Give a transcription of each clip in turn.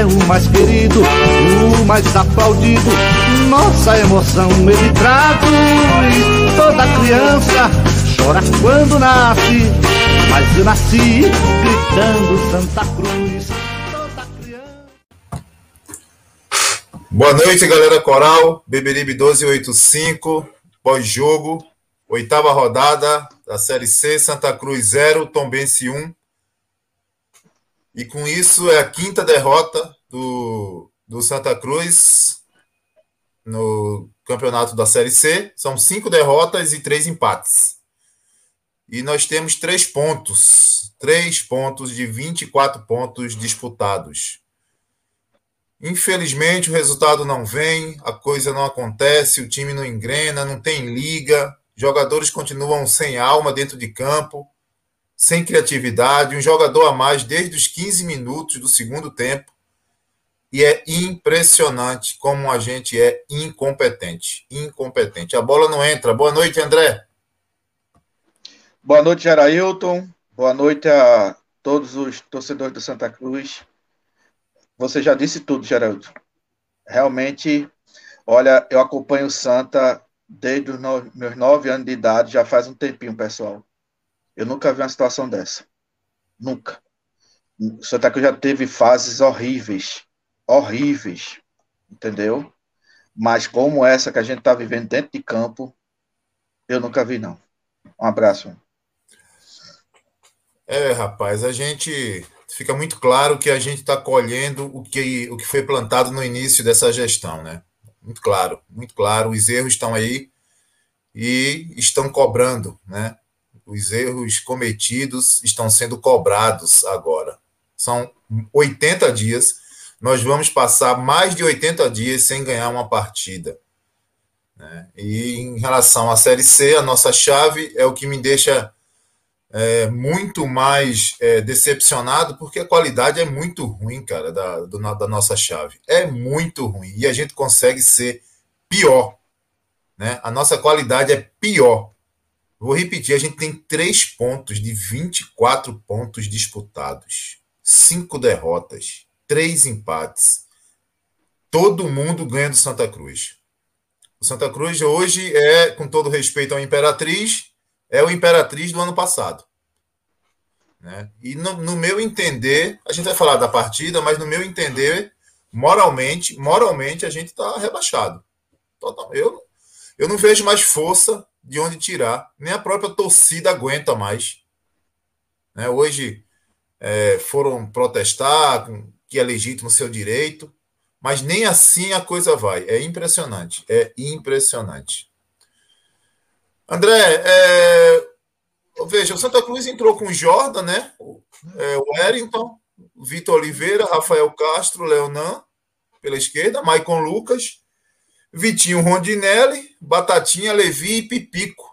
é o mais querido, o mais aplaudido. Nossa emoção ele traduz. Toda criança chora quando nasce, mas eu nasci gritando Santa Cruz. Toda criança. Boa noite, galera coral. Beberibe 1285, pós-jogo, oitava rodada da Série C, Santa Cruz 0, Tombense 1. E com isso é a quinta derrota do, do Santa Cruz no campeonato da Série C. São cinco derrotas e três empates. E nós temos três pontos. Três pontos de 24 pontos disputados. Infelizmente, o resultado não vem, a coisa não acontece, o time não engrena, não tem liga, jogadores continuam sem alma dentro de campo sem criatividade, um jogador a mais desde os 15 minutos do segundo tempo. E é impressionante como a gente é incompetente. Incompetente. A bola não entra. Boa noite, André. Boa noite, Gerailton. Boa noite a todos os torcedores do Santa Cruz. Você já disse tudo, Geraldo. Realmente, olha, eu acompanho o Santa desde os no, meus nove anos de idade, já faz um tempinho, pessoal. Eu nunca vi uma situação dessa. Nunca. O Santa Cruz já teve fases horríveis. Horríveis. Entendeu? Mas como essa que a gente está vivendo dentro de campo, eu nunca vi, não. Um abraço. É, rapaz, a gente fica muito claro que a gente está colhendo o que, o que foi plantado no início dessa gestão, né? Muito claro, muito claro. Os erros estão aí e estão cobrando, né? Os erros cometidos estão sendo cobrados agora. São 80 dias. Nós vamos passar mais de 80 dias sem ganhar uma partida. Né? E em relação à Série C, a nossa chave é o que me deixa é, muito mais é, decepcionado, porque a qualidade é muito ruim, cara, da, do, da nossa chave. É muito ruim. E a gente consegue ser pior. Né? A nossa qualidade é pior. Vou repetir, a gente tem três pontos de 24 pontos disputados, cinco derrotas, três empates. Todo mundo ganha do Santa Cruz. O Santa Cruz hoje é, com todo respeito ao Imperatriz, é o Imperatriz do ano passado. Né? E no, no meu entender, a gente vai falar da partida, mas no meu entender, moralmente, moralmente a gente está rebaixado. Eu, eu não vejo mais força de onde tirar. Nem a própria torcida aguenta mais. Né? Hoje é, foram protestar, que é legítimo seu direito, mas nem assim a coisa vai. É impressionante. É impressionante. André, é, veja, o Santa Cruz entrou com Jordan, né? É, o Wellington, Vitor Oliveira, Rafael Castro, Leonan, pela esquerda, Maicon Lucas, Vitinho Rondinelli, Batatinha, Levi e Pipico.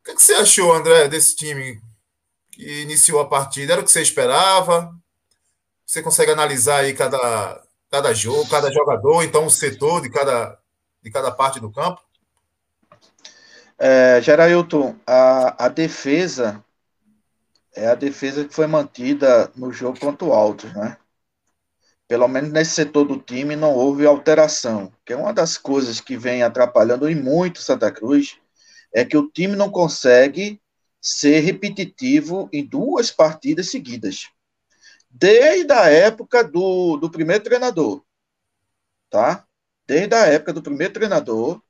O que, é que, você achou, André, desse time que iniciou a partida? Era o que você esperava? Você consegue analisar aí cada, cada jogo, cada jogador, então o setor de cada, de cada parte do campo? É, Gerailton, a, a defesa é a defesa que foi mantida no jogo contra o né? Pelo menos nesse setor do time, não houve alteração, que é uma das coisas que vem atrapalhando e muito Santa Cruz, é que o time não consegue ser repetitivo em duas partidas seguidas. Desde a época do, do primeiro treinador, tá? Desde a época do primeiro treinador,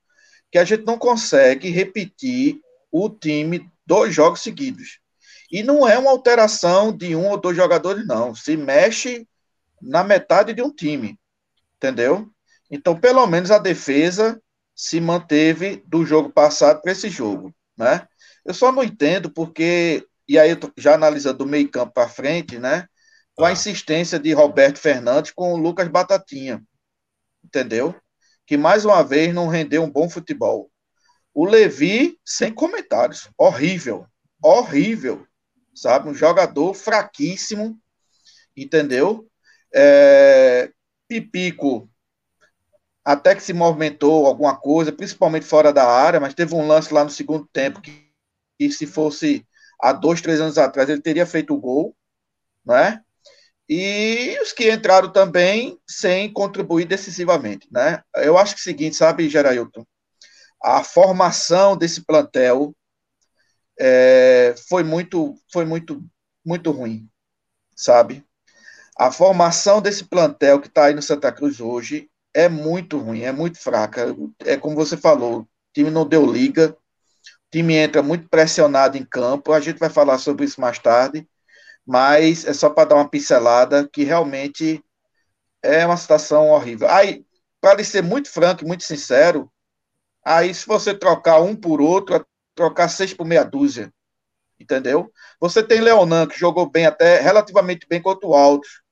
que a gente não consegue repetir o time dois jogos seguidos. E não é uma alteração de um ou dois jogadores, não. Se mexe na metade de um time. Entendeu? Então, pelo menos a defesa se manteve do jogo passado para esse jogo. Né? Eu só não entendo porque, e aí já analisando do meio campo para frente, né? Com a ah. insistência de Roberto Fernandes com o Lucas Batatinha. Entendeu? Que mais uma vez não rendeu um bom futebol. O Levi, sem comentários. Horrível. Horrível. Sabe? Um jogador fraquíssimo. Entendeu? É, Pipico até que se movimentou alguma coisa, principalmente fora da área, mas teve um lance lá no segundo tempo que, que se fosse há dois, três anos atrás, ele teria feito o gol, não é? E os que entraram também sem contribuir decisivamente, né? Eu acho que é o seguinte, sabe, Gerailton? A formação desse plantel é, foi muito, foi muito, muito ruim, sabe? A formação desse plantel que está aí no Santa Cruz hoje é muito ruim, é muito fraca. É como você falou, o time não deu liga, o time entra muito pressionado em campo. A gente vai falar sobre isso mais tarde, mas é só para dar uma pincelada que realmente é uma situação horrível. Aí, para ser muito franco e muito sincero, aí se você trocar um por outro, é trocar seis por meia dúzia, entendeu? Você tem Leonan, que jogou bem até relativamente bem contra o Altos.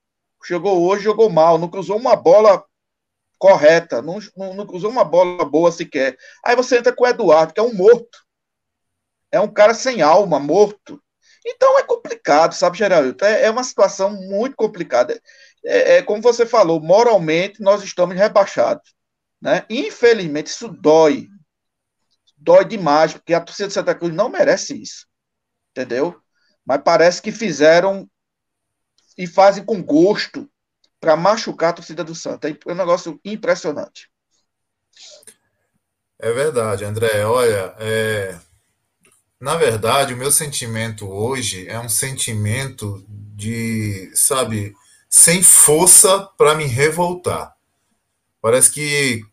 Jogou hoje, jogou mal, não cruzou uma bola correta, não, não, não, cruzou uma bola boa sequer. Aí você entra com o Eduardo, que é um morto. É um cara sem alma, morto. Então é complicado, sabe, Geraldo? É, é uma situação muito complicada. É, é, como você falou, moralmente nós estamos rebaixados. Né? Infelizmente, isso dói. Dói demais, porque a torcida de Santa Cruz não merece isso. Entendeu? Mas parece que fizeram e fazem com gosto para machucar a torcida do Santa. É um negócio impressionante. É verdade, André. Olha, é... na verdade, o meu sentimento hoje é um sentimento de, sabe, sem força para me revoltar. Parece que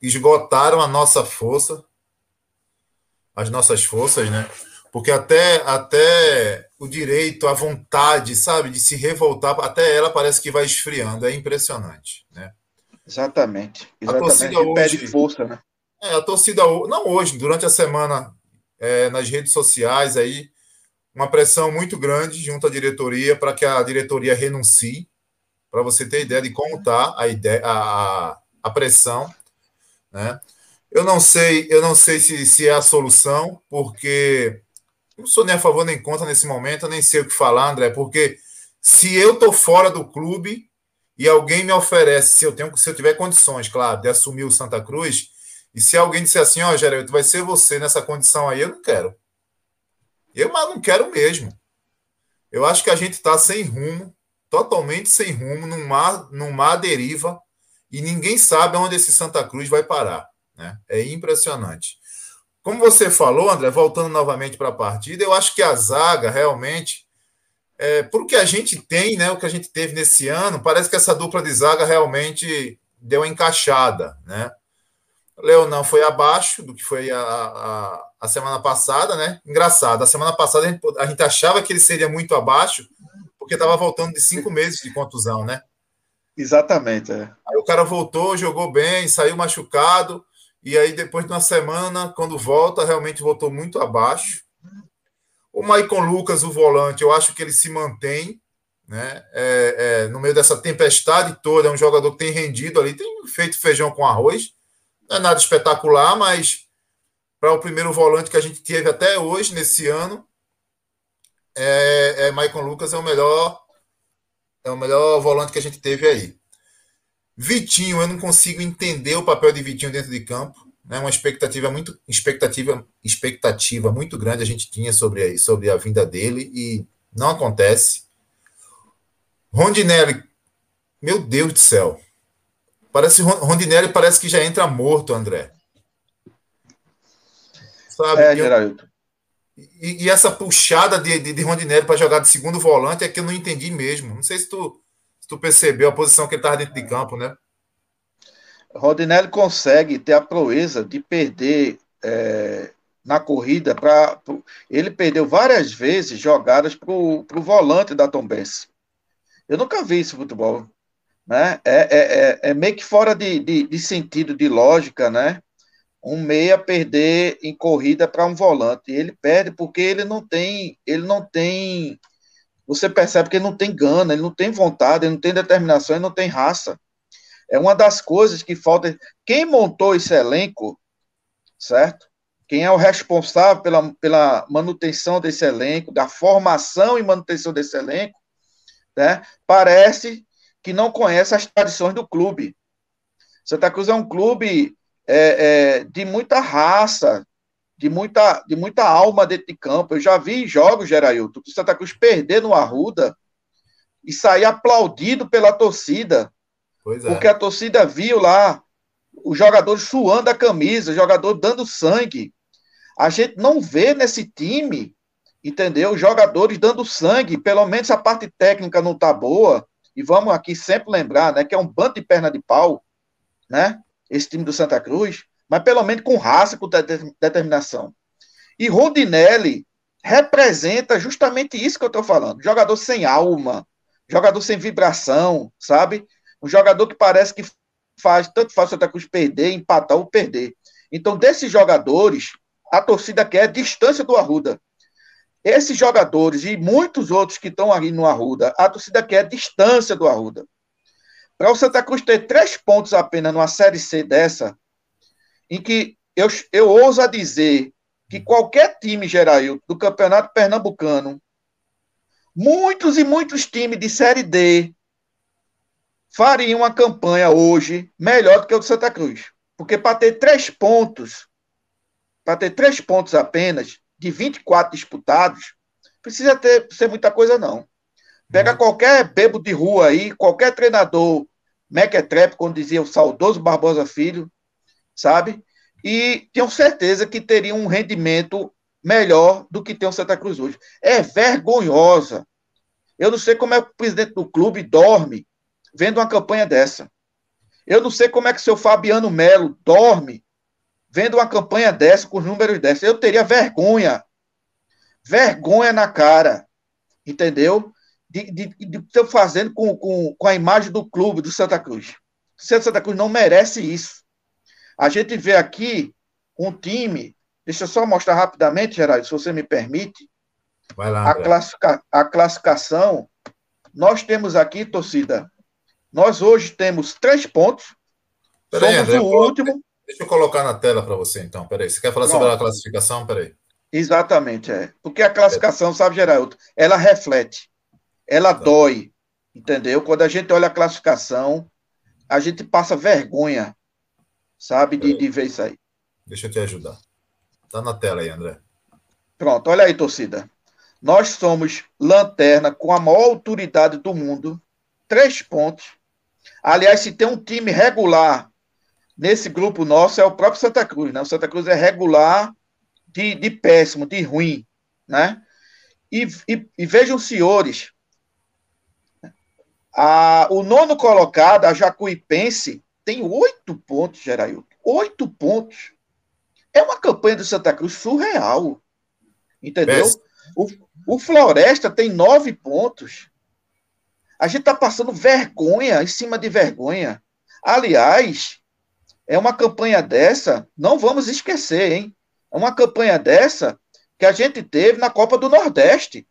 esgotaram a nossa força, as nossas forças, né? Porque até, até o direito, a vontade, sabe, de se revoltar, até ela parece que vai esfriando. É impressionante, né? Exatamente. Exatamente. A torcida hoje, pede força, né? É, a torcida, não hoje, durante a semana, é, nas redes sociais aí, uma pressão muito grande junto à diretoria para que a diretoria renuncie, para você ter ideia de como está a, ideia, a, a pressão, né? Eu não sei, eu não sei se, se é a solução, porque não sou nem a favor nem contra nesse momento, eu nem sei o que falar, André, porque se eu tô fora do clube e alguém me oferece, se eu tenho, se eu tiver condições, claro, de assumir o Santa Cruz, e se alguém disser assim, ó, oh, Geraldo, vai ser você nessa condição aí, eu não quero. Eu mas não quero mesmo. Eu acho que a gente está sem rumo, totalmente sem rumo, num mar, num mar deriva, e ninguém sabe onde esse Santa Cruz vai parar. Né? É impressionante. Como você falou, André, voltando novamente para a partida, eu acho que a zaga realmente, é, por que a gente tem, né, o que a gente teve nesse ano, parece que essa dupla de zaga realmente deu uma encaixada, né? Leonão foi abaixo do que foi a, a, a, semana passada, né? Engraçado, a semana passada a gente, a gente achava que ele seria muito abaixo, porque estava voltando de cinco meses de contusão, né? Exatamente. É. Aí o cara voltou, jogou bem, saiu machucado. E aí, depois de uma semana, quando volta, realmente voltou muito abaixo. O Maicon Lucas, o volante, eu acho que ele se mantém, né? É, é, no meio dessa tempestade toda, é um jogador que tem rendido ali, tem feito feijão com arroz. Não é nada espetacular, mas para o primeiro volante que a gente teve até hoje, nesse ano, é, é Maicon Lucas é o melhor é o melhor volante que a gente teve aí. Vitinho, eu não consigo entender o papel de Vitinho dentro de campo. Né? Uma expectativa muito, expectativa, expectativa muito grande a gente tinha sobre, sobre a vinda dele e não acontece. Rondinelli, meu Deus do céu. Parece Rondinelli parece que já entra morto, André. Sabe? É, Geraldo. E, e, essa puxada de, de, de Rondinelli para jogar de segundo volante é que eu não entendi mesmo. Não sei se tu, se tu percebeu a posição que ele estava dentro de campo, né? Rodinelli consegue ter a proeza de perder é, na corrida para. Ele perdeu várias vezes jogadas para o volante da Tom Benz. Eu nunca vi isso no futebol. Né? É, é, é, é meio que fora de, de, de, sentido, de lógica, né? Um meia perder em corrida para um volante. Ele perde porque ele não tem. Ele não tem. Você percebe que ele não tem gana, ele não tem vontade, ele não tem determinação, ele não tem raça. É uma das coisas que falta. Quem montou esse elenco, certo? Quem é o responsável pela, pela manutenção desse elenco, da formação e manutenção desse elenco, né? Parece que não conhece as tradições do clube. Santa Cruz é um clube é, é, de muita raça, de muita, de muita alma dentro de campo. Eu já vi jogos, Gerailton, que o Santa Cruz perder no Arruda e sair aplaudido pela torcida. É. Porque a torcida viu lá os jogadores suando a camisa, o jogador dando sangue. A gente não vê nesse time, entendeu? Os jogadores dando sangue, pelo menos a parte técnica não tá boa. E vamos aqui sempre lembrar, né, que é um bando de perna de pau, né? Esse time do Santa Cruz, mas pelo menos com raça, com determinação. E Rondinelli representa justamente isso que eu estou falando. Jogador sem alma, jogador sem vibração, sabe? Um jogador que parece que faz, tanto faz o Santa Cruz perder, empatar ou perder. Então, desses jogadores, a torcida quer a distância do Arruda. Esses jogadores e muitos outros que estão ali no Arruda, a torcida quer a distância do Arruda. Para o Santa Cruz ter três pontos apenas numa Série C dessa, em que eu, eu ouso dizer que qualquer time, Gerail, do Campeonato Pernambucano, muitos e muitos times de Série D, faria uma campanha hoje melhor do que o do Santa Cruz. Porque para ter três pontos, para ter três pontos apenas, de 24 disputados, precisa ter, ser muita coisa, não. Pega uhum. qualquer bebo de rua aí, qualquer treinador mequetrepe, como dizia o saudoso Barbosa Filho, sabe? E tenho certeza que teria um rendimento melhor do que tem o Santa Cruz hoje. É vergonhosa. Eu não sei como é que o presidente do clube dorme vendo uma campanha dessa. Eu não sei como é que o seu Fabiano Melo dorme vendo uma campanha dessa, com os números dessa. Eu teria vergonha. Vergonha na cara. Entendeu? De, de, estar fazendo com, com, com a imagem do clube do Santa Cruz. O Santa Cruz não merece isso. A gente vê aqui um time. Deixa eu só mostrar rapidamente, Geraldo, se você me permite. Vai lá, a, classifica, a classificação. Nós temos aqui, torcida, nós hoje temos três pontos. Peraí, somos André, o último. Deixa eu colocar na tela para você, então. Peraí. Você quer falar Pronto. sobre a classificação? Peraí. Exatamente, é. Porque a classificação, sabe, Geraldo, ela reflete, ela tá. dói, entendeu? Quando a gente olha a classificação, a gente passa vergonha, sabe, de, de ver isso aí. Deixa eu te ajudar. Tá na tela aí, André. Pronto, olha aí, torcida. Nós somos lanterna com a maior autoridade do mundo, três pontos, Aliás, se tem um time regular nesse grupo nosso, é o próprio Santa Cruz, né? O Santa Cruz é regular de, de péssimo, de ruim, né? E, e, e vejam, senhores, a, o nono colocado, a Jacuipense, tem oito pontos, Gerailton. Oito pontos. É uma campanha do Santa Cruz surreal. Entendeu? O, o Floresta tem nove pontos. A gente está passando vergonha em cima de vergonha. Aliás, é uma campanha dessa, não vamos esquecer, hein? É uma campanha dessa que a gente teve na Copa do Nordeste.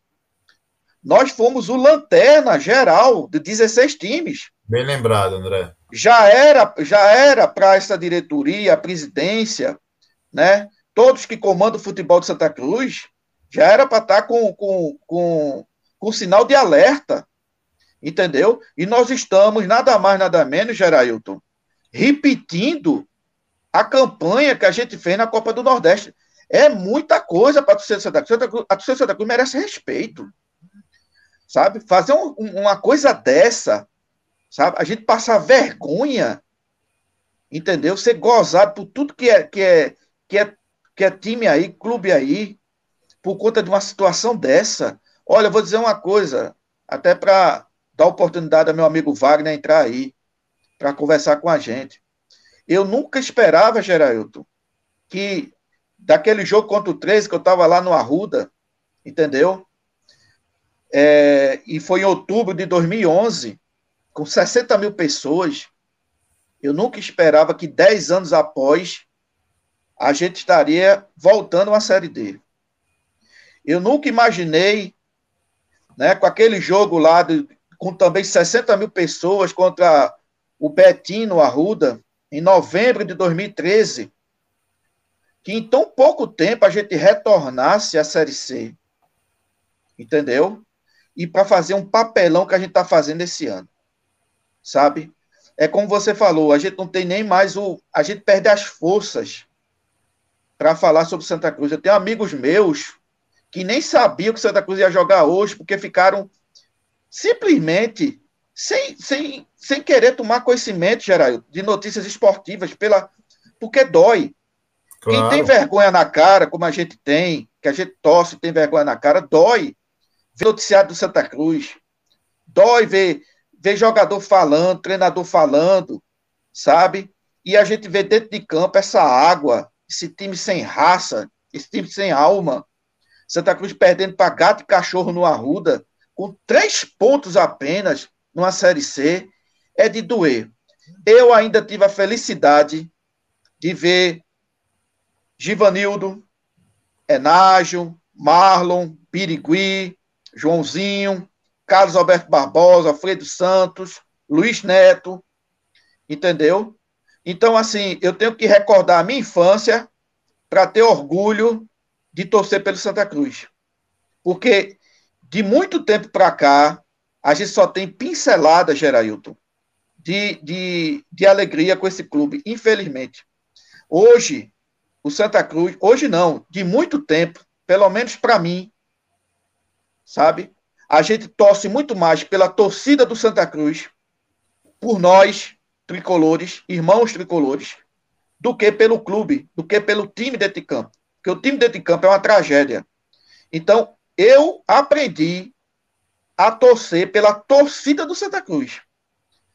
Nós fomos o lanterna geral de 16 times. Bem lembrado, André. Já era, já era para essa diretoria, a presidência, né? Todos que comandam o futebol de Santa Cruz, já era para estar tá com, com, com, com sinal de alerta entendeu? E nós estamos, nada mais, nada menos, Gerailton, repetindo a campanha que a gente fez na Copa do Nordeste. É muita coisa para a torcida Santa Cruz. A torcida Santa Cruz merece respeito. Sabe? Fazer um, uma coisa dessa, sabe? A gente passar vergonha, entendeu? Ser gozado por tudo que é, que é, que é que é time aí, clube aí, por conta de uma situação dessa. Olha, eu vou dizer uma coisa, até para dar oportunidade ao meu amigo Wagner entrar aí, para conversar com a gente. Eu nunca esperava, Geraldo, que daquele jogo contra o 13, que eu estava lá no Arruda, entendeu? É, e foi em outubro de 2011, com 60 mil pessoas. Eu nunca esperava que 10 anos após a gente estaria voltando à Série D. Eu nunca imaginei, né, com aquele jogo lá, de, com também 60 mil pessoas contra o Betinho Arruda, em novembro de 2013, que em tão pouco tempo a gente retornasse à Série C. Entendeu? E para fazer um papelão que a gente está fazendo esse ano. Sabe? É como você falou, a gente não tem nem mais o. A gente perde as forças para falar sobre Santa Cruz. Eu tenho amigos meus que nem sabiam que Santa Cruz ia jogar hoje, porque ficaram simplesmente sem, sem, sem querer tomar conhecimento, Geraldo, de notícias esportivas, pela, porque dói. Claro. Quem tem vergonha na cara, como a gente tem, que a gente torce tem vergonha na cara, dói ver noticiário do Santa Cruz. Dói ver, ver jogador falando, treinador falando, sabe? E a gente vê dentro de campo essa água, esse time sem raça, esse time sem alma. Santa Cruz perdendo para gato e cachorro no Arruda, com três pontos apenas numa Série C, é de doer. Eu ainda tive a felicidade de ver Givanildo, Enágio, Marlon, Pirigui, Joãozinho, Carlos Alberto Barbosa, Alfredo Santos, Luiz Neto, entendeu? Então, assim, eu tenho que recordar a minha infância para ter orgulho de torcer pelo Santa Cruz. Porque de muito tempo para cá, a gente só tem pincelada, Gerailton, de, de, de alegria com esse clube, infelizmente. Hoje, o Santa Cruz, hoje não, de muito tempo, pelo menos para mim, sabe? A gente torce muito mais pela torcida do Santa Cruz, por nós, tricolores, irmãos tricolores, do que pelo clube, do que pelo time dentro de campo. Porque o time dentro de campo é uma tragédia. Então, eu aprendi a torcer pela torcida do Santa Cruz,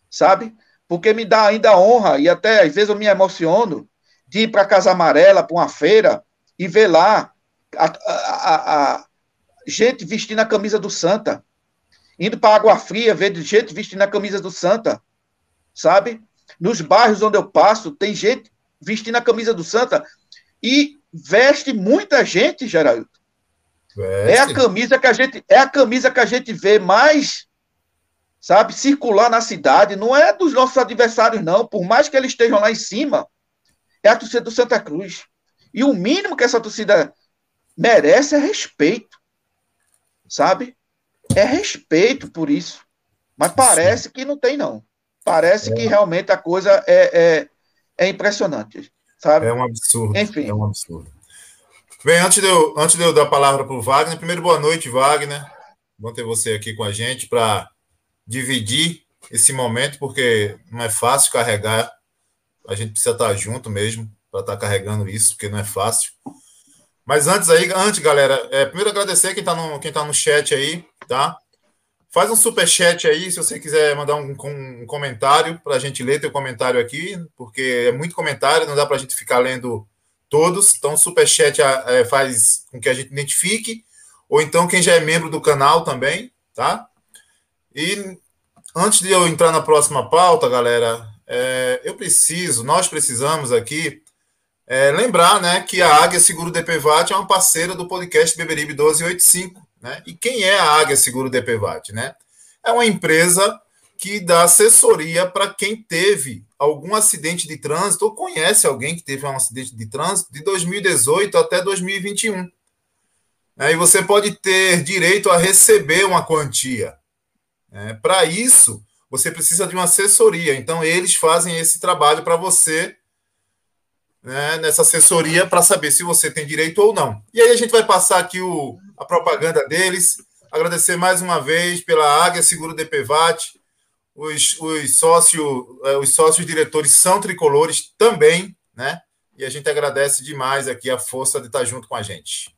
sabe? Porque me dá ainda honra, e até às vezes eu me emociono, de ir para Casa Amarela, para uma feira, e ver lá a, a, a, gente vestindo a camisa do Santa. Indo para Água Fria, ver gente vestindo a camisa do Santa, sabe? Nos bairros onde eu passo, tem gente vestindo a camisa do Santa e veste muita gente, Geraldo. É a camisa que a gente é a camisa que a gente vê mais, sabe, circular na cidade. Não é dos nossos adversários, não. Por mais que eles estejam lá em cima, é a torcida do Santa Cruz. E o mínimo que essa torcida merece é respeito, sabe? É respeito por isso. Mas parece que não tem, não. Parece é. que realmente a coisa é, é, é impressionante, sabe? É um absurdo. Enfim. É um absurdo. Bem, antes de eu, antes de eu dar a palavra para o Wagner, primeiro boa noite, Wagner. Bom ter você aqui com a gente para dividir esse momento, porque não é fácil carregar. A gente precisa estar junto mesmo para estar carregando isso, porque não é fácil. Mas antes aí, antes, galera, é, primeiro agradecer quem está no, quem tá no chat aí, tá? Faz um super chat aí, se você quiser mandar um, um comentário para a gente ler teu comentário aqui, porque é muito comentário, não dá para a gente ficar lendo todos. Então, o Superchat é, faz com que a gente identifique, ou então quem já é membro do canal também, tá? E antes de eu entrar na próxima pauta, galera, é, eu preciso, nós precisamos aqui é, lembrar né, que a Águia Seguro DPVAT é uma parceira do podcast Beberibe 1285. Né? E quem é a Águia Seguro DPVAT? Né? É uma empresa que dá assessoria para quem teve algum acidente de trânsito ou conhece alguém que teve um acidente de trânsito de 2018 até 2021. Aí você pode ter direito a receber uma quantia. É, para isso, você precisa de uma assessoria. Então, eles fazem esse trabalho para você, né, nessa assessoria, para saber se você tem direito ou não. E aí a gente vai passar aqui o, a propaganda deles. Agradecer mais uma vez pela Águia Seguro DPVAT, os, os, sócio, é, os sócios diretores são tricolores também, né? e a gente agradece demais aqui a força de estar junto com a gente.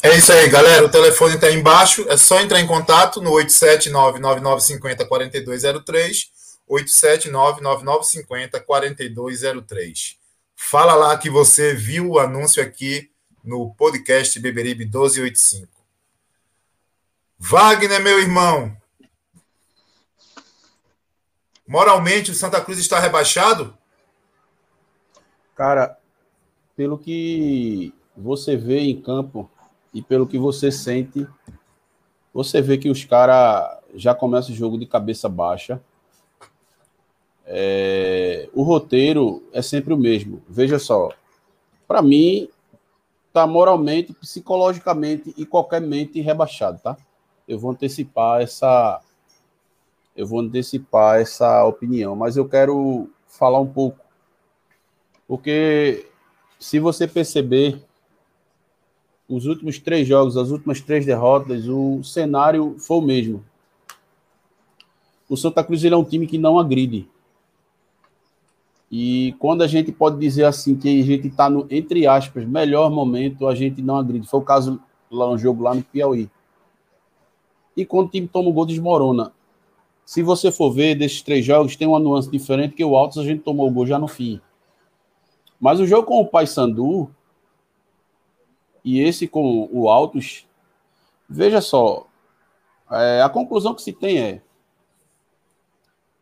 É isso aí, galera. O telefone está embaixo. É só entrar em contato no 879-9950-4203. 879-9950-4203. Fala lá que você viu o anúncio aqui no podcast Beberibe 1285. Wagner, meu irmão. Moralmente, o Santa Cruz está rebaixado? Cara, pelo que você vê em campo, e pelo que você sente, você vê que os caras já começam o jogo de cabeça baixa. É, o roteiro é sempre o mesmo. Veja só, para mim, tá moralmente, psicologicamente e qualquer mente rebaixado, tá? Eu vou antecipar essa, eu vou antecipar essa opinião, mas eu quero falar um pouco, porque se você perceber os últimos três jogos, as últimas três derrotas, o cenário foi o mesmo. O Santa Cruz é um time que não agride. E quando a gente pode dizer assim que a gente está no, entre aspas, melhor momento, a gente não agride. Foi o caso lá no jogo lá no Piauí. E quando o time toma o gol, desmorona. Se você for ver desses três jogos, tem uma nuance diferente que o Altos a gente tomou o gol já no fim. Mas o jogo com o Paysandu, e esse com o Altos, veja só, é, a conclusão que se tem é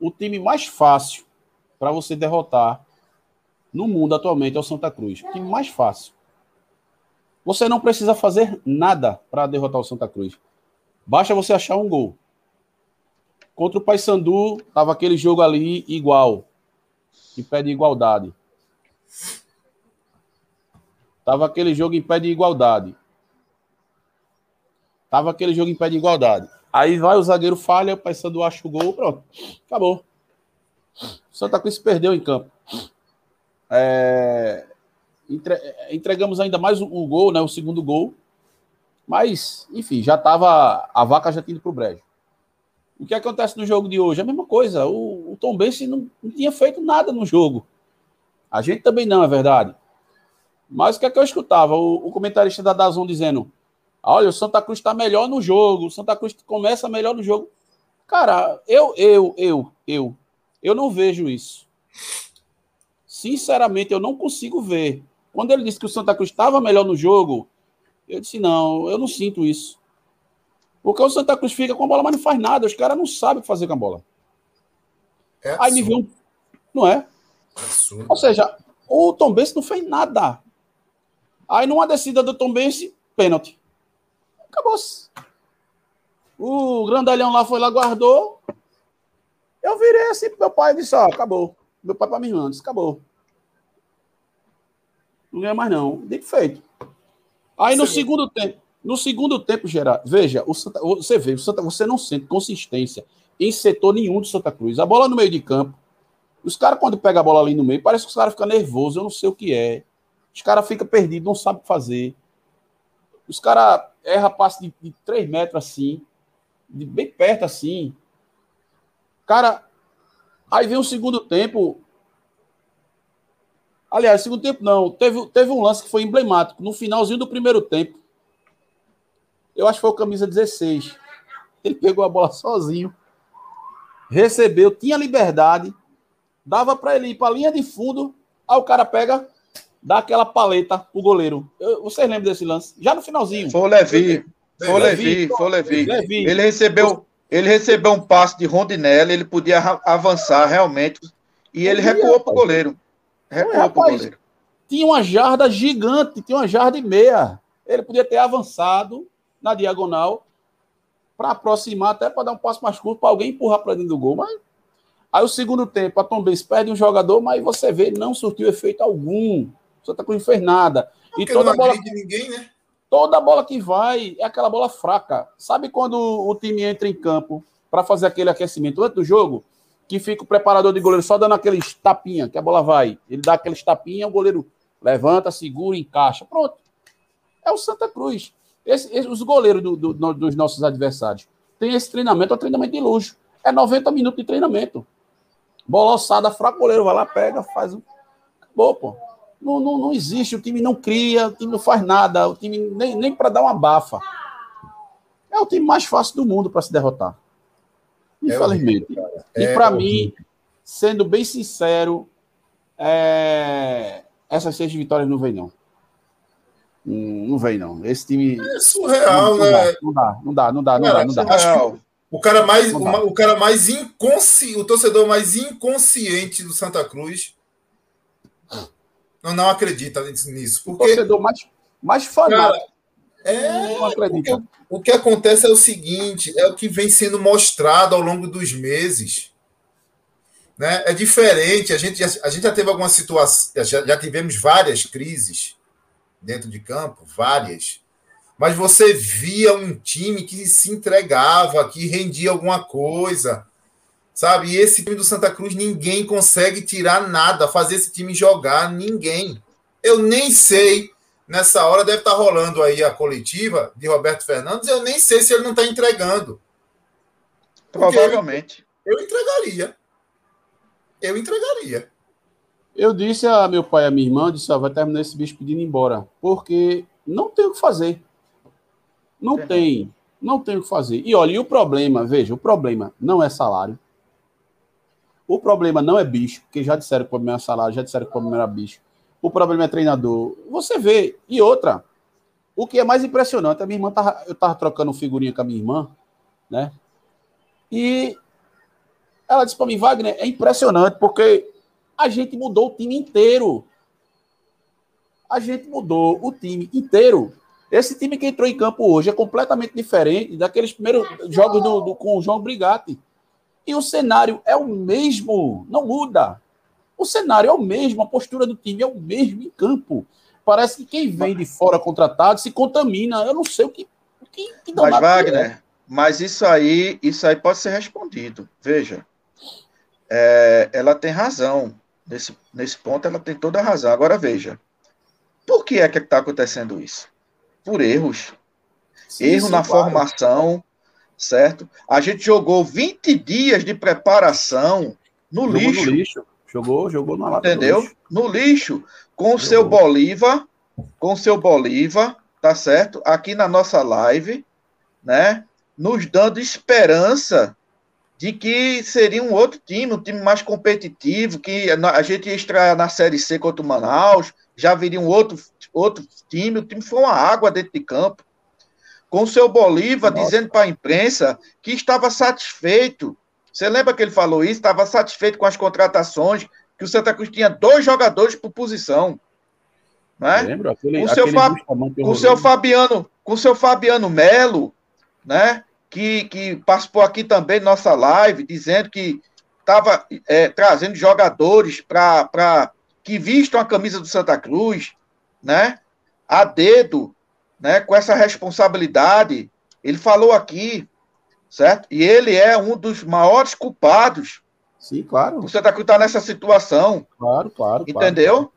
o time mais fácil para você derrotar no mundo atualmente é o Santa Cruz. O time mais fácil. Você não precisa fazer nada para derrotar o Santa Cruz. Basta você achar um gol. Contra o Paysandu, tava aquele jogo ali igual, em pé de igualdade. Tava aquele jogo em pé de igualdade. Tava aquele jogo em pé de igualdade. Aí vai o zagueiro falha, o Paysandu acha o gol, pronto. Acabou. Santa Cruz perdeu em campo. É... Entre... Entregamos ainda mais o gol, né? O segundo gol. Mas, enfim, já tava. A vaca já tinha ido pro brejo. O que acontece no jogo de hoje? A mesma coisa. O, o Tom Bense não, não tinha feito nada no jogo. A gente também não, é verdade. Mas o que é que eu escutava? O, o comentarista da Dazon dizendo: olha, o Santa Cruz está melhor no jogo, o Santa Cruz começa melhor no jogo. Cara, eu, eu, eu, eu, eu não vejo isso. Sinceramente, eu não consigo ver. Quando ele disse que o Santa Cruz estava melhor no jogo, eu disse: não, eu não sinto isso. Porque o Santa Cruz fica com a bola, mas não faz nada. Os caras não sabem o que fazer com a bola. É Aí me viu um. Não é? Absurdo. Ou seja, o Tom Benz não fez nada. Aí numa descida do Tom Benz, pênalti. Acabou-se. O grandalhão lá foi lá, guardou. Eu virei assim pro meu pai e disse: Ó, acabou. Meu pai para minha irmã disse: acabou. Não ganha mais, não. Dito feito. Aí no Sim. segundo tempo, no segundo tempo, Gerard, veja, Santa, você vê, Santa, você não sente consistência em setor nenhum do Santa Cruz. A bola no meio de campo. Os caras, quando pegam a bola ali no meio, parece que os caras ficam nervosos, eu não sei o que é. Os caras ficam perdidos, não sabem o que fazer. Os caras erram passe de, de 3 metros assim, de bem perto assim. Cara, aí vem o segundo tempo. Aliás, segundo tempo não. Teve, teve um lance que foi emblemático. No finalzinho do primeiro tempo. Eu acho que foi o camisa 16. Ele pegou a bola sozinho. Recebeu, tinha liberdade. Dava para ele ir para a linha de fundo. Aí o cara pega, dá aquela paleta pro goleiro. Eu, vocês lembram desse lance? Já no finalzinho. Foi o Levi. Foi o Levi, foi o Levi. Levi. Ele recebeu, ele recebeu um passe de Rondinelli, ele podia avançar realmente e ele recuou pro goleiro. Recuou Não, pro goleiro. Tinha uma jarda gigante, tinha uma jarda e meia. Ele podia ter avançado na diagonal para aproximar, até para dar um passo mais curto para alguém empurrar para dentro do gol, mas Aí o segundo tempo, a Tom Benz perde um jogador, mas você vê, não surtiu efeito algum. Santa Cruz não fez nada. e toda bola. ninguém, né? Toda bola que vai é aquela bola fraca. Sabe quando o time entra em campo para fazer aquele aquecimento antes do jogo? Que fica o preparador de goleiro só dando aqueles tapinha, que a bola vai. Ele dá aqueles tapinha, o goleiro levanta, segura, encaixa. Pronto. É o Santa Cruz. Esse, esse, os goleiros do, do, dos nossos adversários têm esse treinamento, é um treinamento de luxo. É 90 minutos de treinamento. Bola ossada, fraco, goleiro vai lá, pega, faz um. Acabou, pô. Não, não, não existe, o time não cria, o time não faz nada, o time nem, nem para dar uma bafa. É o time mais fácil do mundo para se derrotar. É Infelizmente. É e para mim, sendo bem sincero, é... essas seis vitórias não vem, não. Não vem, não. Esse time. É surreal, não, né? Dá, não dá, não dá, não dá, não dá, não dá. O cara mais, o, o cara mais inconsciente, o torcedor mais inconsciente do Santa Cruz não, não acredita nisso. Porque, o torcedor mais, mais fanático. é, não acredita. O que acontece é o seguinte: é o que vem sendo mostrado ao longo dos meses. Né? É diferente. A gente, já, a gente já teve alguma situação, já, já tivemos várias crises dentro de campo, várias. Mas você via um time que se entregava, que rendia alguma coisa, sabe? E esse time do Santa Cruz, ninguém consegue tirar nada, fazer esse time jogar, ninguém. Eu nem sei, nessa hora deve estar rolando aí a coletiva de Roberto Fernandes, eu nem sei se ele não está entregando. Provavelmente. Eu, eu entregaria. Eu entregaria. Eu disse a meu pai e a minha irmã, disse, ah, vai terminar esse bicho pedindo embora, porque não tem o que fazer. Não é. tem, não tem o que fazer. E olha, e o problema, veja, o problema não é salário. O problema não é bicho, porque já disseram que o problema é salário, já disseram que o problema era bicho. O problema é treinador. Você vê. E outra, o que é mais impressionante, a minha irmã tava, eu tava trocando figurinha com a minha irmã, né? E ela disse para mim, Wagner, é impressionante, porque a gente mudou o time inteiro. A gente mudou o time inteiro. Esse time que entrou em campo hoje é completamente diferente daqueles primeiros jogos do, do, com o João Brigatti. E o cenário é o mesmo, não muda. O cenário é o mesmo, a postura do time é o mesmo em campo. Parece que quem vem de fora contratado se contamina. Eu não sei o que. O que, que mas, Wagner, é. mas isso aí, isso aí pode ser respondido. Veja. É, ela tem razão. Nesse, nesse ponto, ela tem toda a razão. Agora, veja. Por que é que está acontecendo isso? Por erros. Sim, Erro sim, na claro. formação, certo? A gente jogou 20 dias de preparação no jogou lixo. No lixo. Jogou, jogou na lata Entendeu? No lixo. Com o seu Bolívar, com o seu Bolívar, tá certo? Aqui na nossa live, né? Nos dando esperança de que seria um outro time, um time mais competitivo, que a gente ia estrear na Série C contra o Manaus, já viria um outro, outro time, o time foi uma água dentro de campo com o seu Bolívar Nossa. dizendo para a imprensa que estava satisfeito. Você lembra que ele falou isso? Estava satisfeito com as contratações, que o Santa Cruz tinha dois jogadores por posição. Né? Lembro, aquele, com, seu Fa... com seu Fabiano, com seu Fabiano Melo, né? Que, que participou aqui também nossa live, dizendo que estava é, trazendo jogadores para que vistam a camisa do Santa Cruz, né? A dedo, né, com essa responsabilidade. Ele falou aqui, certo? E ele é um dos maiores culpados. Sim, claro. Você está tá nessa situação. Claro, claro. Entendeu? Claro.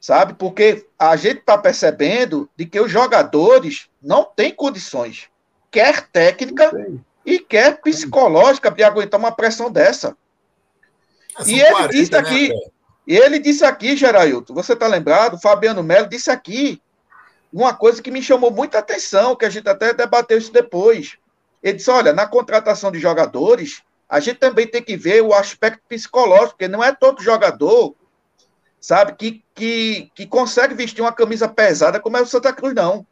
Sabe? Porque a gente está percebendo de que os jogadores não têm condições, quer técnica e quer psicológica, de aguentar uma pressão dessa. É, e ele 40, disse né, aqui, né, e ele disse aqui, Gerailton, você está lembrado? Fabiano Melo disse aqui uma coisa que me chamou muita atenção, que a gente até debateu isso depois. Ele disse: olha, na contratação de jogadores, a gente também tem que ver o aspecto psicológico, porque não é todo jogador, sabe, que, que, que consegue vestir uma camisa pesada como é o Santa Cruz, não.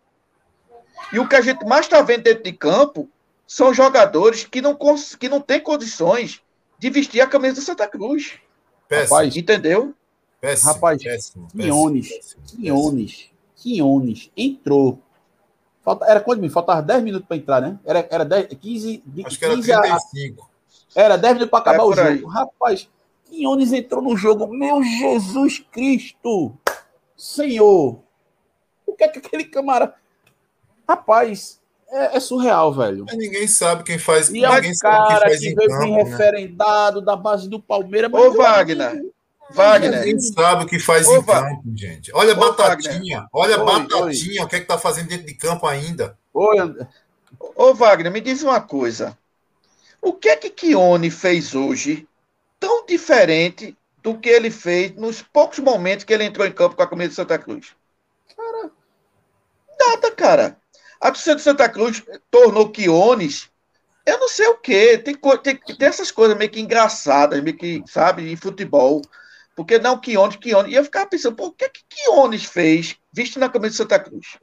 E o que a gente mais está vendo dentro de campo são jogadores que não, que não têm condições de vestir a camisa do Santa Cruz. Péssimo. Rapaz, entendeu? Péssimo, Rapaz, péssimo, Quinones, Quinones Quinones entrou. Falta, era quanto minutos? Faltava 10 minutos para entrar, né? Era, era 10, 15. Acho que era 35. A, era 10 minutos para acabar é o jogo. Aí. Rapaz, Quinones entrou no jogo. Meu Jesus Cristo! Senhor! O que é que aquele camarada. Rapaz, é, é surreal, velho. Mas ninguém sabe quem faz. E é ninguém um sabe quem cara faz que veio campo, né? referendado da base do Palmeiras. Ô, Wagner, amigo, Wagner, Ninguém sabe o que faz Ô, em campo, gente. Olha a batatinha, olha a Oi, batatinha, o que é que tá fazendo dentro de campo ainda? Oi, Ô, Wagner, me diz uma coisa. O que é que Kione fez hoje tão diferente do que ele fez nos poucos momentos que ele entrou em campo com a camisa de Santa Cruz? Cara, nada, cara. A torcida de Santa Cruz tornou Quiones, eu não sei o quê. Tem, tem, tem essas coisas meio que engraçadas, meio que, sabe, em futebol. Porque não Quiones, Quiones. E eu ficava pensando, pô, o que é que Quiones fez visto na camisa de Santa Cruz?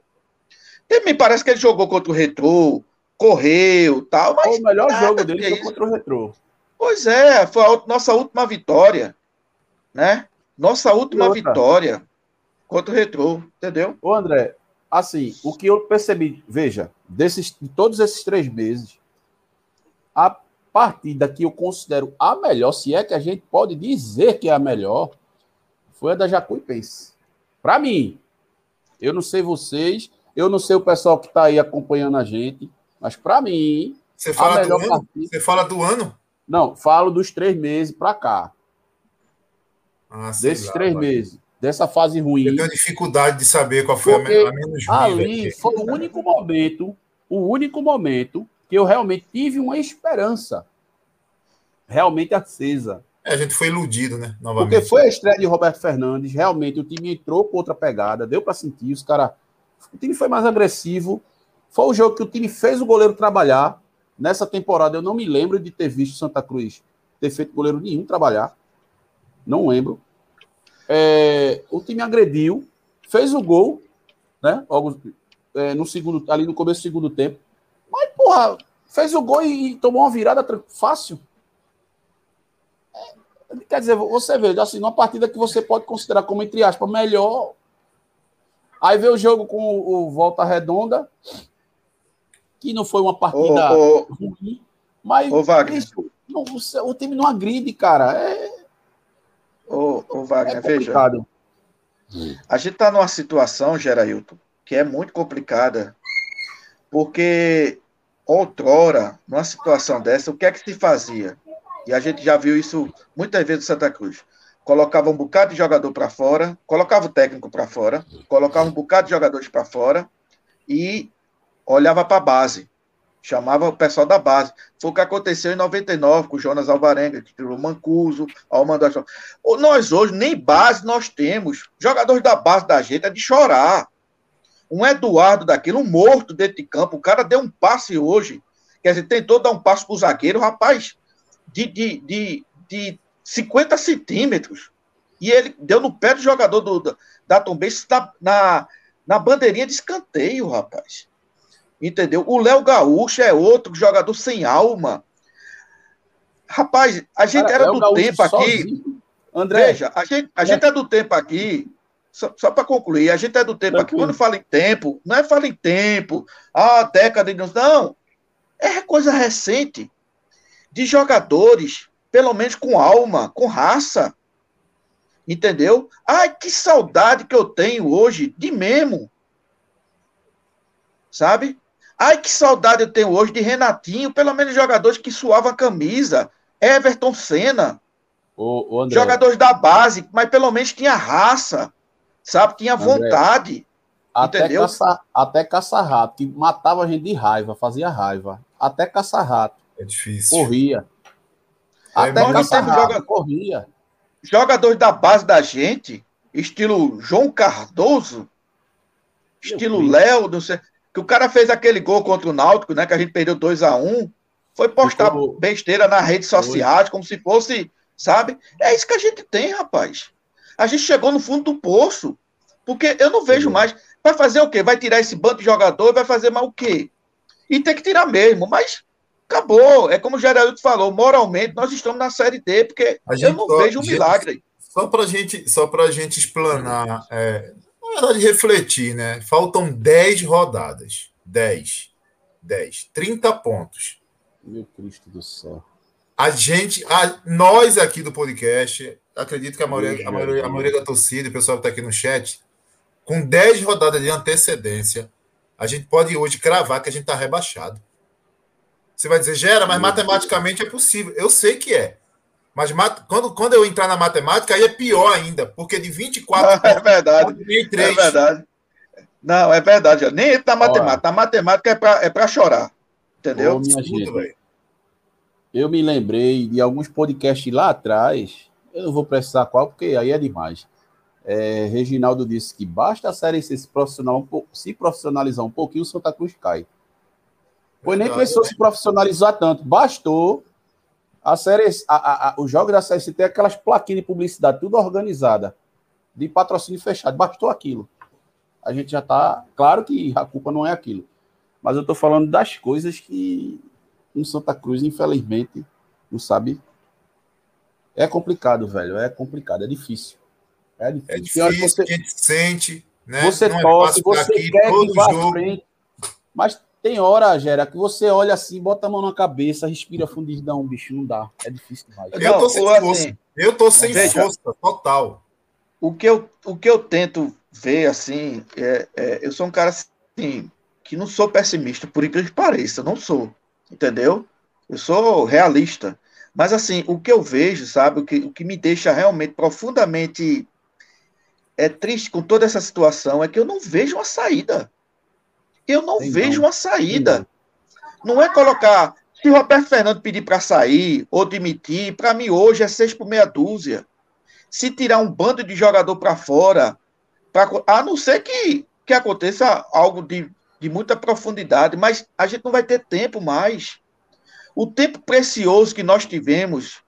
Me parece que ele jogou contra o Retrô, correu tal, mas. o melhor jogo dele que é foi contra o Retrô. Pois é, foi a nossa última vitória, né? Nossa última E outra? vitória contra o Retrô, entendeu? Ô, André, assim, o que eu percebi, veja, desses, de todos esses três meses, a partida que eu considero a melhor, se é que a gente pode dizer que é a melhor, foi a da Jacuipense. Para mim, eu não sei vocês, eu não sei o pessoal que está aí acompanhando a gente, mas para mim, Você fala do melhor ano? partida. Você fala do ano? Não, falo dos três meses para cá, Ah, desses lá, três vai. meses, dessa fase ruim. Eu tenho dificuldade de saber qual foi a, Porque a menos ruim. Ali foi o único momento, o único momento que eu realmente tive uma esperança realmente acesa. É, a gente foi iludido, né? Porque Novamente. foi a estreia de Roberto Fernandes, realmente o time entrou com outra pegada, deu para sentir, os cara, o time foi mais agressivo. Foi o jogo que o time fez o goleiro trabalhar. Nessa temporada eu não me lembro de ter visto Santa Cruz ter feito goleiro nenhum trabalhar. Não lembro. É, o time agrediu, fez o gol, né? Logo, é, no segundo, ali no começo do segundo tempo. Mas, porra, fez o gol e, e tomou uma virada fácil. É, quer dizer, você vê, assim, numa partida que você pode considerar como, entre aspas, melhor. Aí vê o jogo com o, o Volta Redonda, que não foi uma Ô, partida ô, ruim, mas Ô, Wagner. bicho, não, o, o time não agride, cara. É, ô, ô, é Wagner, veja. complicado. A gente está numa situação, Gerailton, que é muito complicada, porque outrora, numa situação dessa, o que é que se fazia? E a gente já viu isso muitas vezes no Santa Cruz. Colocava um bocado de jogador para fora, colocava o técnico para fora, colocava um bocado de jogadores para fora e olhava para a base. Chamava o pessoal da base. Foi o que aconteceu em 99 com o Jonas Alvarenga, que tirou Mancuso, Almando Nós hoje nem base nós temos. Jogadores da base da gente é de chorar. Um Eduardo daquilo, um morto dentro de campo. O cara deu um passe hoje. Quer dizer, tentou dar um passe pro zagueiro, rapaz, de, de, de, de 50 centímetros. E ele deu no pé do jogador do, da, da Tom Benz na, na, na bandeirinha de escanteio, rapaz. Entendeu? O Léo Gaúcho é outro jogador sem alma. Rapaz, a gente Cara, era Léo do Gaúcho tempo aqui. sozinho. André, Veja, a gente, a gente é do tempo aqui, só, só para concluir, a gente é do tempo aqui, quando fala em tempo, não é fala em tempo, ah, década de. Não, é coisa recente de jogadores, pelo menos com alma, com raça. Entendeu? Ai, que saudade que eu tenho hoje de Memo. Sabe? Ai, que saudade eu tenho hoje de Renatinho, pelo menos jogadores que suavam a camisa. Everton Senna. ô, ô, André, Jogadores da base, mas pelo menos tinha raça, sabe? Tinha André, vontade. até entendeu? caça, até caça-rato, que matava a gente de raiva, fazia raiva. Até caça-rato, É difícil. corria. É, Até caça-rato, joga- corria. Jogadores da base da gente, estilo João Cardoso, estilo. Léo, não sei, que o cara fez aquele gol contra o Náutico, né? Que a gente perdeu 2 a 1 foi postar Ficou- besteira nas redes sociais, como se fosse, sabe? É isso que a gente tem, rapaz. A gente chegou no fundo do poço. Porque eu não vejo mais. Vai fazer o quê? Vai tirar esse bando de jogador e vai fazer mais o quê? E tem que tirar mesmo, mas acabou. É como o Geraldo falou, moralmente nós estamos na Série D, porque A eu gente não só- vejo um gente- milagre. Só para gente, só a gente explanar, é, na verdade, refletir, né? Faltam 10 rodadas. 10. 10. 30 pontos. Meu Cristo do céu. A gente, a- nós aqui do podcast, acredito que a maioria, a maioria, a maioria da torcida, o pessoal que está aqui no chat, com 10 rodadas de antecedência, a gente pode hoje cravar que a gente está rebaixado. Você vai dizer, gera, mas matematicamente é possível. Eu sei que é. Mas quando, quando eu entrar na matemática, aí é pior ainda, porque de 24 é verdade. 3. É verdade. Não, é verdade. Nem entra na matemática. Na matemática é para é pra chorar. Entendeu? Ô, minha gente, eu me lembrei de alguns podcasts lá atrás. Eu não vou precisar qual, porque aí é demais. É, Reginaldo disse que basta a série se, profissional, se profissionalizar um pouquinho, o Santa Cruz cai. Pois nem precisou se profissionalizar tanto. Bastou a série, a, a, a, os jogos da série C ter aquelas plaquinhas de publicidade, tudo organizada, de patrocínio fechado. Bastou aquilo. A gente já está. Claro que a culpa não é aquilo. Mas eu estou falando das coisas que em Santa Cruz, infelizmente, não sabe. É complicado, velho. É complicado, é difícil. É difícil. É difícil você, a gente sente. Né? Você não é torce, é você aqui, quer que vá jogo. frente. Mas tem hora, Gera, que você olha assim, bota a mão na cabeça, respira fundo e dá um bicho, não dá. É difícil demais. Eu tô sem força. Assim, eu tô sem veja, força, total. O que, eu, o que eu tento ver, assim, é, é, eu sou um cara assim, que não sou pessimista, por incrível que pareça, não sou. Entendeu? Eu sou realista. Mas, assim, o que eu vejo, sabe, o que, o que me deixa realmente profundamente é triste com toda essa situação é que eu não vejo uma saída. Eu não vejo uma saída. Não é colocar. Se o Roberto Fernando pedir para sair ou demitir, para mim hoje é seis por meia dúzia. Se tirar um bando de jogador para fora, pra, a não ser que, que aconteça algo de, de muita profundidade, mas a gente não vai ter tempo mais. O tempo precioso que nós tivemos,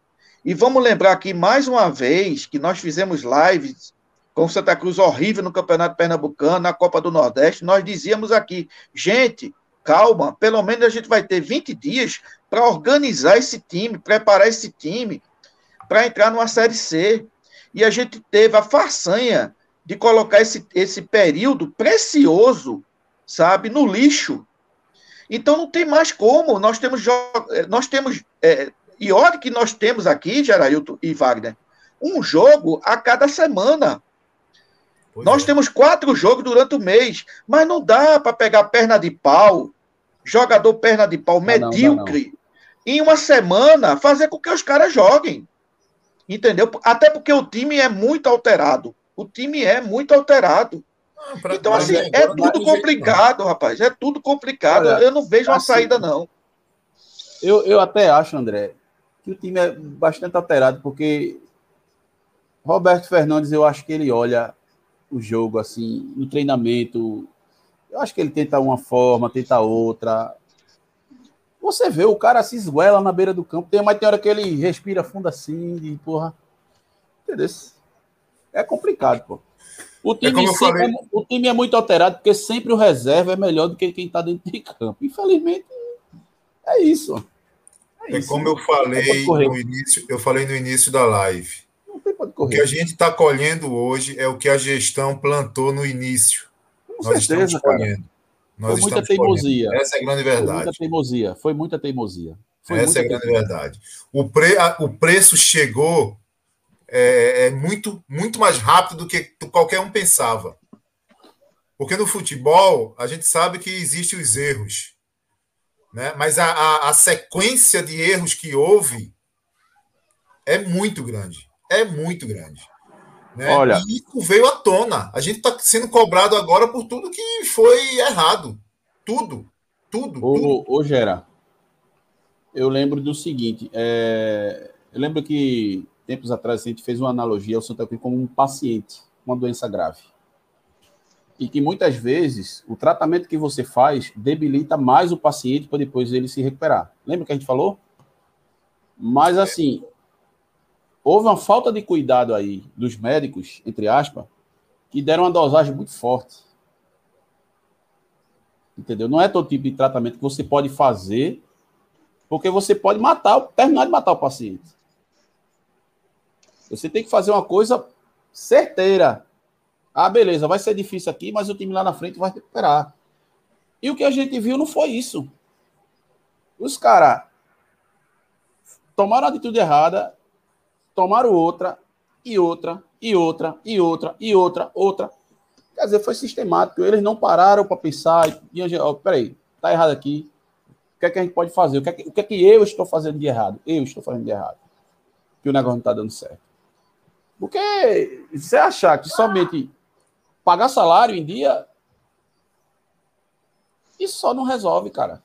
e vamos lembrar aqui mais uma vez que nós fizemos lives com o Santa Cruz horrível no Campeonato Pernambucano, na Copa do Nordeste, nós dizíamos aqui, gente, calma, pelo menos a gente vai ter 20 dias para organizar esse time, preparar esse time para entrar numa Série C. E a gente teve a façanha de colocar esse, esse período precioso, sabe, no lixo. Então não tem mais como. Nós temos, nós temos é, e olha que nós temos aqui, Gerailton e Wagner, um jogo a cada semana. Pois Nós é. temos quatro jogos durante o mês, mas não dá para pegar perna de pau, jogador perna de pau medíocre, em uma semana fazer com que os caras joguem. Entendeu? Até porque o time é muito alterado. O time é muito alterado. Pra, então, assim, é, é tudo complicado, jeito, rapaz. É tudo complicado. Olha, eu não vejo uma assim, saída, não. Eu, eu até acho, André, que o time é bastante alterado, porque Roberto Fernandes, eu acho que ele olha o jogo, assim, no treinamento. Eu acho que ele tenta uma forma, tenta outra. Você vê, o cara se esguela na beira do campo, tem, mas tem hora que ele respira fundo assim, e porra. Entendeu? É complicado, pô. O é time, é sempre, o time é muito alterado, porque sempre o reserva é melhor do que quem está dentro de campo. Infelizmente, é isso. É, é isso. como eu falei no início, eu falei no início da live. O que a gente está colhendo hoje é o que a gestão plantou no início. Com Nós certeza, estamos colhendo. Nós Foi muita teimosia. Colhendo. Essa é a grande verdade. Foi muita teimosia. Foi muita teimosia. Foi Essa é a grande teimosia. verdade. O, pre, a, o preço chegou é, é, muito, muito mais rápido do que qualquer um pensava. Porque no futebol, a gente sabe que existem os erros. Né? Mas a, a, a sequência de erros que houve é muito grande é muito grande. Né? Olha, e isso veio à tona. A gente está sendo cobrado agora por tudo que foi errado. Tudo. Tudo. Ô, tudo. ô Gera, eu lembro do seguinte: é... eu lembro que tempos atrás a gente fez uma analogia ao Santa Cruz como um paciente, uma doença grave. E que muitas vezes o tratamento que você faz debilita mais o paciente para depois ele se recuperar. Lembra que a gente falou? Mas assim, houve uma falta de cuidado aí dos médicos, entre aspas, que deram uma dosagem muito forte. Entendeu? Não é todo tipo de tratamento que você pode fazer, porque você pode matar, terminar de matar o paciente. Você tem que fazer uma coisa certeira. Ah, beleza, vai ser difícil aqui, mas o time lá na frente vai recuperar. E o que a gente viu não foi isso. Os caras tomaram a atitude errada, tomaram outra, e outra, e outra, e outra, e outra, outra. Quer dizer, foi sistemático. Eles não pararam para pensar. E, peraí, tá errado aqui. O que é que a gente pode fazer? O que, é que, o que é que eu estou fazendo de errado? Eu estou fazendo de errado. Que o negócio não está dando certo. Porque você achar que somente pagar salário em dia, isso só não resolve, cara.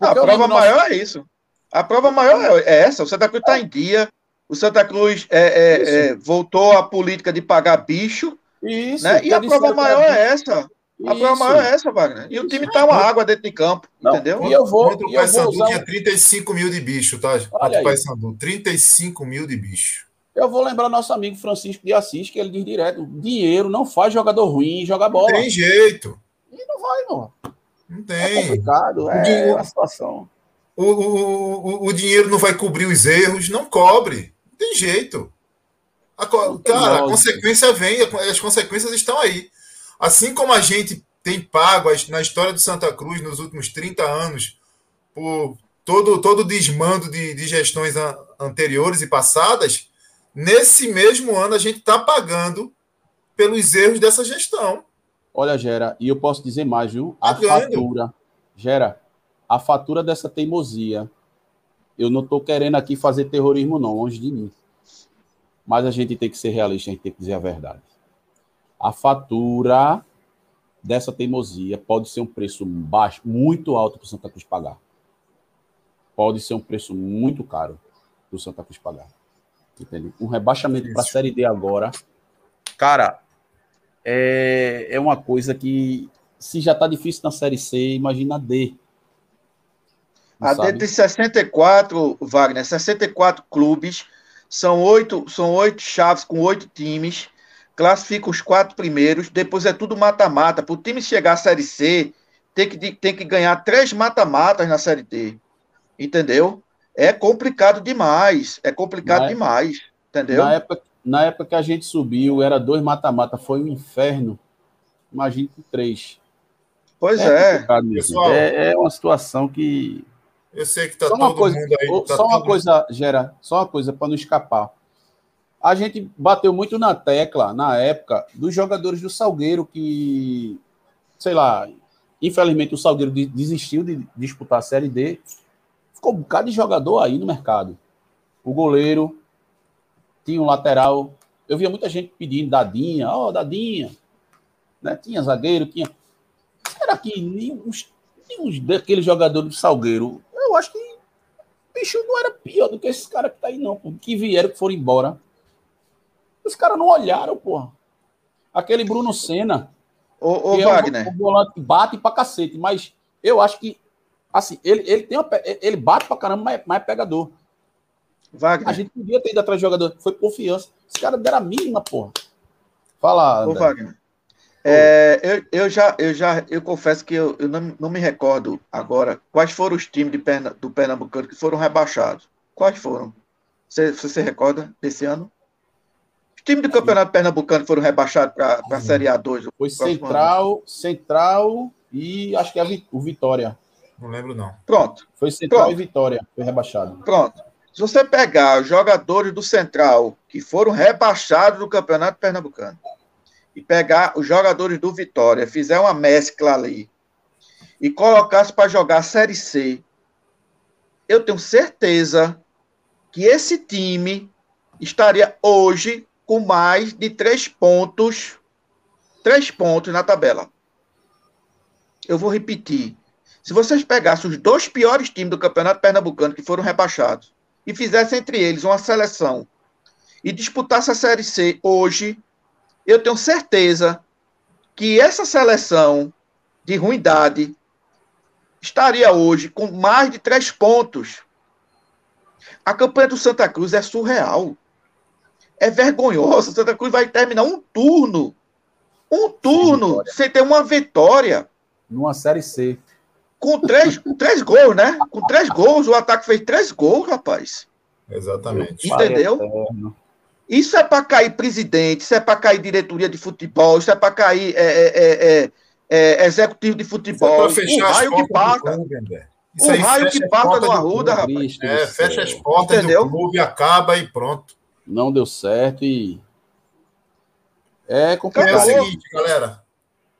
a prova maior é isso. A prova maior é essa. O Santa Cruz está em dia. O Santa Cruz é, é, é, voltou à política de pagar bicho. Isso. Né? E a prova maior é essa. A prova maior é essa, Wagner. E Isso. o time tá uma água dentro de campo, não, entendeu? E eu vou. Contra o Paysandu usar... tinha 35 mil de bicho, tá? Contra o Paysandu, 35 mil de bicho. Eu vou lembrar nosso amigo Francisco de Assis, que ele diz direto: dinheiro não faz jogador ruim jogar bola. Não tem jeito. E não vai, não. Não tem. É complicado, é uma situação. O, o, o, o dinheiro não vai cobrir os erros, não cobre. Tem jeito. A, cara, a consequência vem, as consequências estão aí. Assim como a gente tem pago na história do Santa Cruz nos últimos 30 anos por todo todo o desmando de, de gestões anteriores e passadas, nesse mesmo ano a gente está pagando pelos erros dessa gestão. Olha, Gera, e eu posso dizer mais, viu? A tá fatura, Gera, a fatura dessa teimosia, eu não estou querendo aqui fazer terrorismo, não, longe de mim. Mas a gente tem que ser realista, a gente tem que dizer a verdade. A fatura dessa teimosia pode ser um preço baixo, muito alto para o Santa Cruz pagar. Pode ser um preço muito caro para o Santa Cruz pagar. Entendeu? Um rebaixamento para a Série D agora, cara, é, é uma coisa que, se já está difícil na Série C, imagina D. A D tem 64, Wagner, 64 clubes são oito, são oito chaves com oito times. Classifica os quatro primeiros. Depois é tudo mata-mata. Para o time chegar à Série C, tem que, tem que ganhar três mata-matas na Série D. Entendeu? É complicado demais. É complicado na demais. Entendeu? Na época, na época que a gente subiu, era dois mata-mata. Foi um inferno. Imagine com três. Pois é. É. é. é uma situação que eu sei que tá só todo coisa, mundo aí. Tá só uma coisa, Gera, só uma coisa para não escapar. A gente bateu muito na tecla, na época, dos jogadores do Salgueiro que, sei lá, infelizmente o Salgueiro desistiu de disputar a Série D. Ficou um bocado de jogador aí no mercado. O goleiro, tinha um lateral. Eu via muita gente pedindo Dadinha, ó, oh, Dadinha. Né? Tinha zagueiro, tinha. Será que nenhum, nenhum daqueles jogadores do Salgueiro eu acho que o bicho não era pior do que esses caras que tá aí, não, pô, que vieram, que foram embora. Os caras não olharam, porra. Aquele Bruno Senna. Ô, ô Wagner. É um, volante bate pra cacete, mas eu acho que, assim, ele, ele, tem uma, ele bate pra caramba, mas, mas é pegador. Wagner. A gente podia ter ido atrás de jogador, foi confiança. Os caras deram a mínima, porra. Fala, Ô, Wagner. É, eu, eu, já, eu já, eu confesso que eu, eu não, não me recordo agora quais foram os times de Perna, do Pernambucano que foram rebaixados. Quais foram? Você, você se recorda desse ano? Os times do Campeonato Pernambucano foram rebaixados para a Série A2. Foi Central, ano. Central e acho que é o Vitória. Não lembro, não. Pronto. Foi Central Pronto. e Vitória, foi rebaixado. Pronto. Se você pegar os jogadores do Central que foram rebaixados do Campeonato Pernambucano, e pegar os jogadores do Vitória, fizer uma mescla ali e colocasse para jogar a Série C, eu tenho certeza que esse time estaria hoje com mais de três pontos, três pontos na tabela. Eu vou repetir. Se vocês pegassem os dois piores times do Campeonato Pernambucano que foram rebaixados e fizessem entre eles uma seleção e disputasse a Série C hoje, eu tenho certeza que essa seleção de ruindade estaria hoje com mais de três pontos. A campanha do Santa Cruz é surreal. É vergonhosa. Santa Cruz vai terminar um turno. Um turno sem, sem ter uma vitória. Numa Série C. Com três, três gols, né? Com três gols. O ataque fez três gols, rapaz. Exatamente. Entendeu? Isso é para cair presidente, isso é para cair diretoria de futebol, isso é para cair é, é, é, é, é executivo de futebol. Isso é fechar o raio que passa. o raio que passa no Arruda, rapaz. É, fecha as portas Entendeu? do clube, acaba e pronto. Não deu certo e. É complicado. É o seguinte, galera.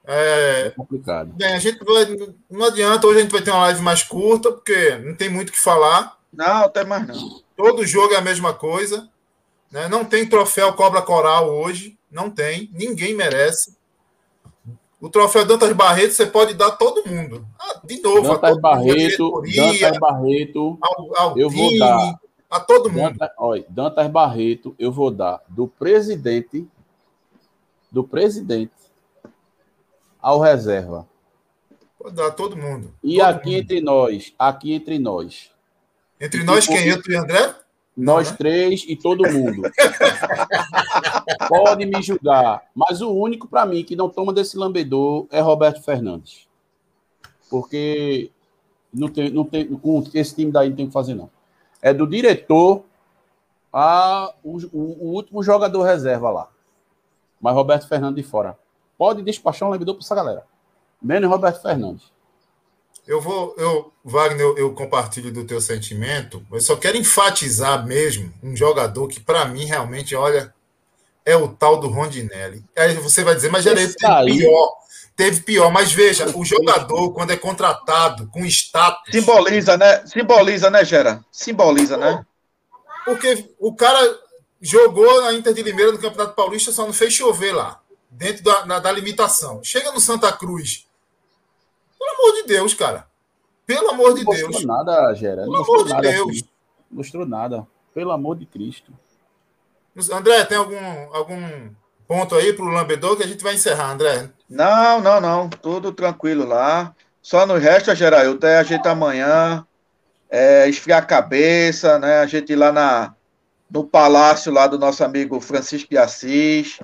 É, É complicado. bem, a gente vai, não adianta, hoje a gente vai ter uma live mais curta, porque não tem muito o que falar. Não, até mais não. Todo jogo é a mesma coisa. Né? Não tem troféu Cobra Coral hoje. Não tem. Ninguém merece. O troféu Dantas Barreto você pode dar a todo mundo. Ah, de novo, a Dantas todo mundo, a Barreto, diretoria, Dantas Barreto, ao, ao eu vou dar. a todo mundo. Dantas, olha, Dantas Barreto, eu vou dar do presidente, do presidente ao reserva. Pode dar a todo mundo. E Todo aqui mundo. entre nós, aqui entre nós, Entre nós, quem? Eu, tu e André? Nós três e todo mundo. Pode me julgar, mas o único para mim que não toma desse lambedor é Roberto Fernandes. Porque não tem, não tem, com esse time daí não tem o que fazer, não. É do diretor a o, o- o último jogador reserva lá. Mas Roberto Fernandes de fora. Pode despachar um lambedor para essa galera. Menos Roberto Fernandes. Eu vou, eu, Wagner, eu, eu compartilho do teu sentimento. Eu só quero enfatizar mesmo um jogador que, para mim, realmente, olha, é o tal do Rondinelli. Aí você vai dizer, mas já teve pior. Teve pior, mas veja, o jogador, quando é contratado com status. Simboliza, né? Simboliza, né, Gera? Simboliza, né? Porque o cara jogou na Inter de Limeira no Campeonato Paulista, só não fez chover lá, dentro da, na- da limitação. Chega no Santa Cruz. Pelo amor de Deus, cara. Pelo amor de Não mostrou Deus. nada, Gera. Pelo amor de nada. Deus. aqui. Não mostrou nada. Pelo amor de Cristo. André, tem algum, algum ponto aí para o Lambedor que a gente vai encerrar, André? Não, não, não. Tudo tranquilo lá. Só nos resta, Gerailton, é a gente amanhã é, esfriar a cabeça, né? A gente ir lá na, no palácio lá do nosso amigo Francisco de Assis,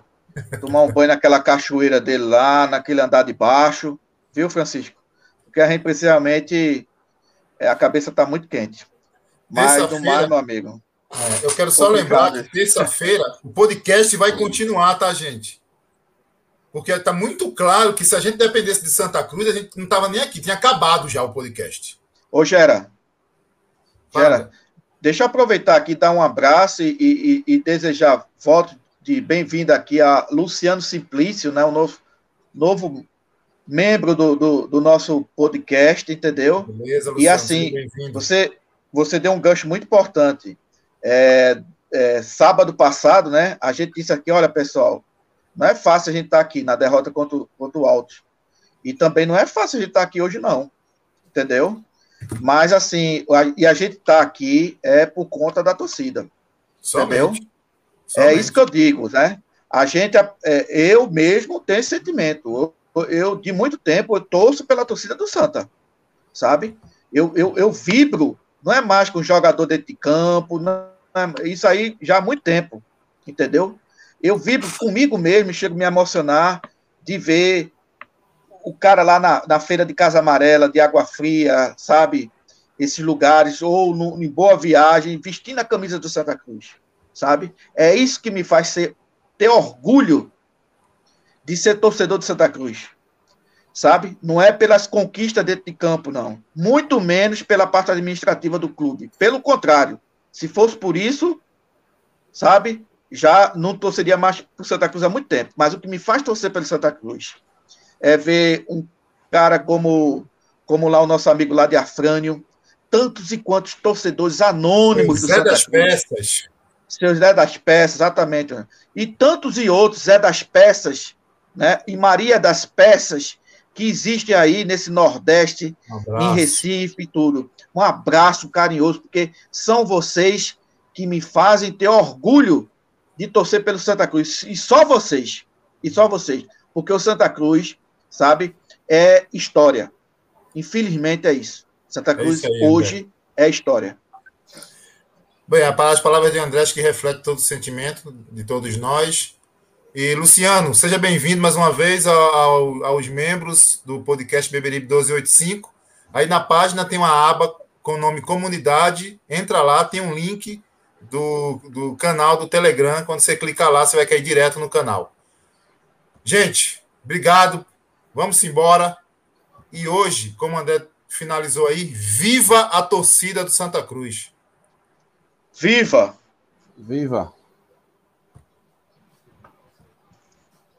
tomar um banho naquela cachoeira dele lá, naquele andar de baixo, viu, Francisco? Porque a gente precisamente é, a cabeça está muito quente. Mas Terça-feira- mais, meu amigo. É, eu quero só Complicado. lembrar que terça-feira o podcast vai continuar, tá, gente? Porque está muito claro que se a gente dependesse de Santa Cruz, a gente não estava nem aqui, tinha acabado já o podcast. Ô, Gera, Fala. Gera, deixa eu aproveitar aqui, dar um abraço e, e- e desejar voto de bem-vinda aqui a Luciano Simplício, né, o novo, novo membro do, do, do nosso podcast, entendeu? Beleza, E assim. Você, você deu um gancho muito importante. É, é, sábado passado, né, a gente disse aqui, olha, pessoal, não é fácil a gente estar aqui na derrota contra, o- contra o Alto. E também não é fácil a gente estar aqui hoje, não. Entendeu? Mas, assim, a- e a gente está aqui é por conta da torcida. Somente. É Somente. isso que eu digo, né? A gente, é, eu mesmo tenho sentimento. Eu, eu, de muito tempo, eu torço pela torcida do Santa, sabe? Eu, eu, eu vibro, não é mais com jogador dentro de campo, não é- isso aí já há muito tempo, entendeu? Eu vibro comigo mesmo, chego a me emocionar de ver o cara lá na, na feira de Casa Amarela, de Água Fria, sabe? Esses lugares, ou no, em Boa Viagem, vestindo a camisa do Santa Cruz, sabe? É isso que me faz ser, ter orgulho de ser torcedor de Santa Cruz, sabe? Não é pelas conquistas dentro de campo, não. Muito menos pela parte administrativa do clube. Pelo contrário, se fosse por isso, sabe? Já não torceria mais por Santa Cruz há muito tempo. Mas o que me faz torcer pelo Santa Cruz é ver um cara como, como lá o nosso amigo lá de Afrânio, tantos e quantos torcedores anônimos do Zé Santa das Cruz. Peças. Seu Zé das Peças, exatamente. E tantos e outros Zé das Peças, né? E Maria das Peças que existem aí nesse Nordeste, Um em. Recife e tudo. Um abraço carinhoso, porque são vocês que me fazem ter orgulho de torcer pelo Santa Cruz. E só vocês. E só vocês. Porque o Santa Cruz, sabe, é história. Infelizmente é isso. Santa Cruz isso aí, André. hoje é história. Bem, as palavras de André acho que refletem todo o sentimento de todos nós. E, Luciano, seja bem-vindo mais uma vez ao- ao- aos membros do podcast Beberibe 1285. Aí na página tem uma aba com o nome Comunidade. Entra lá, tem um link do, do canal do Telegram. Quando você clicar lá, você vai cair direto no canal. Gente, obrigado. Vamos embora. E hoje, como o André finalizou aí, viva a torcida do Santa Cruz. Viva! Viva!